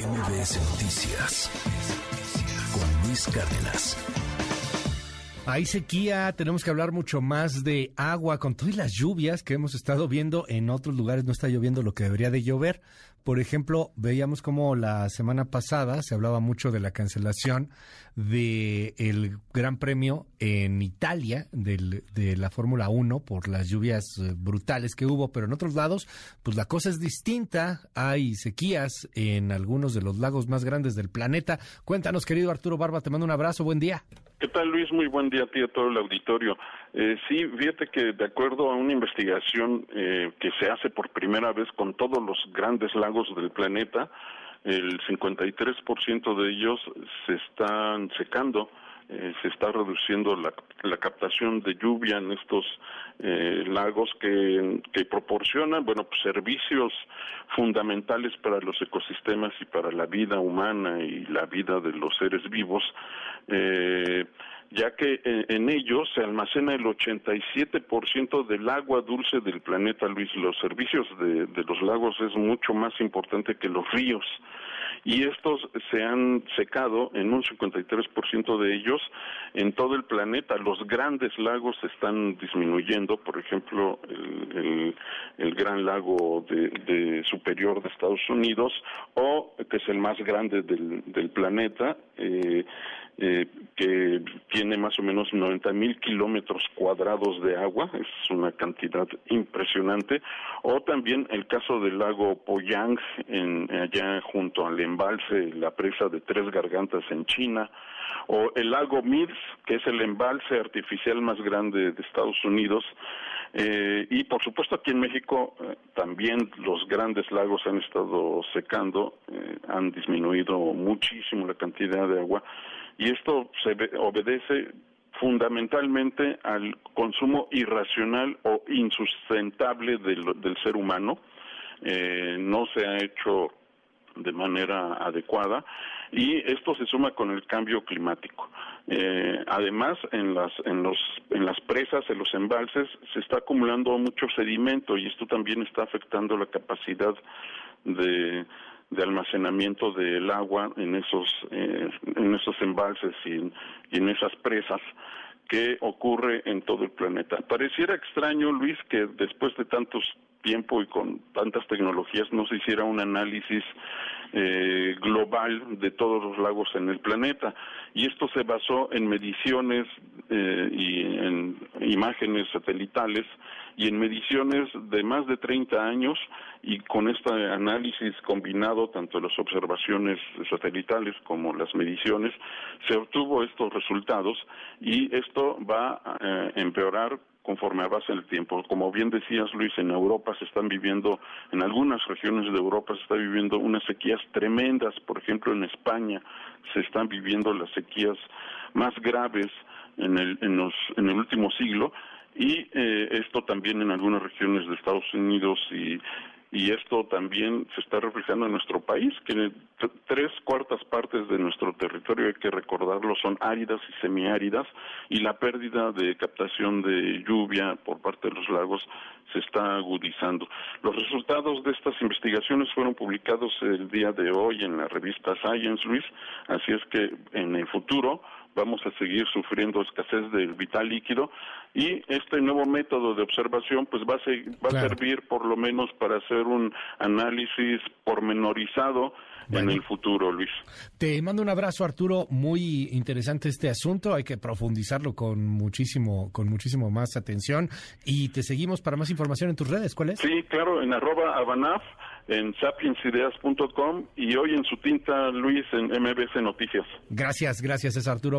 MBS Noticias con Luis Cárdenas. Hay sequía, tenemos que hablar mucho más de agua con todas las lluvias que hemos estado viendo. En otros lugares no está lloviendo lo que debería de llover. Por ejemplo, veíamos como la semana pasada se hablaba mucho de la cancelación del el Gran Premio en Italia del, de la Fórmula 1 por las lluvias eh, brutales que hubo, pero en otros lados, pues la cosa es distinta. Hay sequías en algunos de los lagos más grandes del planeta. Cuéntanos, querido Arturo Barba, te mando un abrazo, buen día. ¿Qué tal, Luis? Muy buen día a ti a todo el auditorio. Eh, sí, fíjate que de acuerdo a una investigación eh, que se hace por primera vez con todos los grandes lagos del planeta, el 53% de ellos se están secando eh, se está reduciendo la, captación de lluvia en estos eh, lagos que, proporcionan, bueno, pues, servicios fundamentales para los ecosistemas y para la vida humana y la vida de los seres vivos. Eh, ya que en, ellos se almacena el 87% del agua dulce del planeta, Luis. Los servicios de, de, los lagos es mucho más importante que los ríos. Y estos se han secado en un 53% de ellos en todo el planeta. Los grandes lagos están disminuyendo, por ejemplo, el, gran lago de, de, superior de Estados Unidos, o que es el más grande del, del planeta, eh, eh, que tiene más o menos 90 mil kilómetros cuadrados de agua, es una cantidad impresionante, o también el caso del lago Poyang, en, allá junto al embalse, la presa de Tres Gargantas en China, o el lago Mirs, que es el embalse artificial más grande de Estados Unidos, eh, y por supuesto aquí en México eh, también los grandes lagos han estado secando, eh, han disminuido muchísimo la cantidad de agua y esto se obedece fundamentalmente al consumo irracional o insustentable del, del ser humano. Eh, no se ha hecho de manera adecuada y esto se suma con el cambio climático. Eh, además, en las, en, los, en las presas, en los embalses, se está acumulando mucho sedimento y esto también está afectando la capacidad de, de almacenamiento del agua en esos, eh, en esos embalses y y en esas presas que ocurre en todo el planeta. Pareciera extraño, Luis, que después de tantos tiempo y con tantas tecnologías no se hiciera un análisis eh, global de todos los lagos en el planeta. Y esto se basó en mediciones eh, y en imágenes satelitales y en mediciones de más de 30 años y con este análisis combinado, tanto las observaciones satelitales como las mediciones, se obtuvo estos resultados y esto va a eh, empeorar conforme avance el tiempo. Como bien decías, Luis, en Europa se están viviendo, en algunas regiones de Europa se está viviendo unas sequías tremendas. Por ejemplo, en España se están viviendo las sequías más graves en el, en los, en el último siglo y eh, esto también en algunas regiones de Estados Unidos y y esto también se está reflejando en nuestro país, que tres cuartas partes de nuestro territorio, hay que recordarlo, son áridas y semiáridas, y la pérdida de captación de lluvia por parte de los lagos se está agudizando. Los resultados de estas investigaciones fueron publicados el día de hoy en la revista Science, Luis, así es que en el futuro vamos a seguir sufriendo escasez del vital líquido y este nuevo método de observación pues va a, va a servir por lo menos para hacer un análisis pormenorizado en el futuro, Luis. Te mando un abrazo, Arturo. Muy interesante este asunto. Hay que profundizarlo con muchísimo, con muchísimo más atención. Y te seguimos para más información en tus redes. ¿Cuál es? Sí, claro, en arroba abanaf en sapiensideas.com y hoy en su tinta Luis en MBS Noticias. Gracias, gracias, es Arturo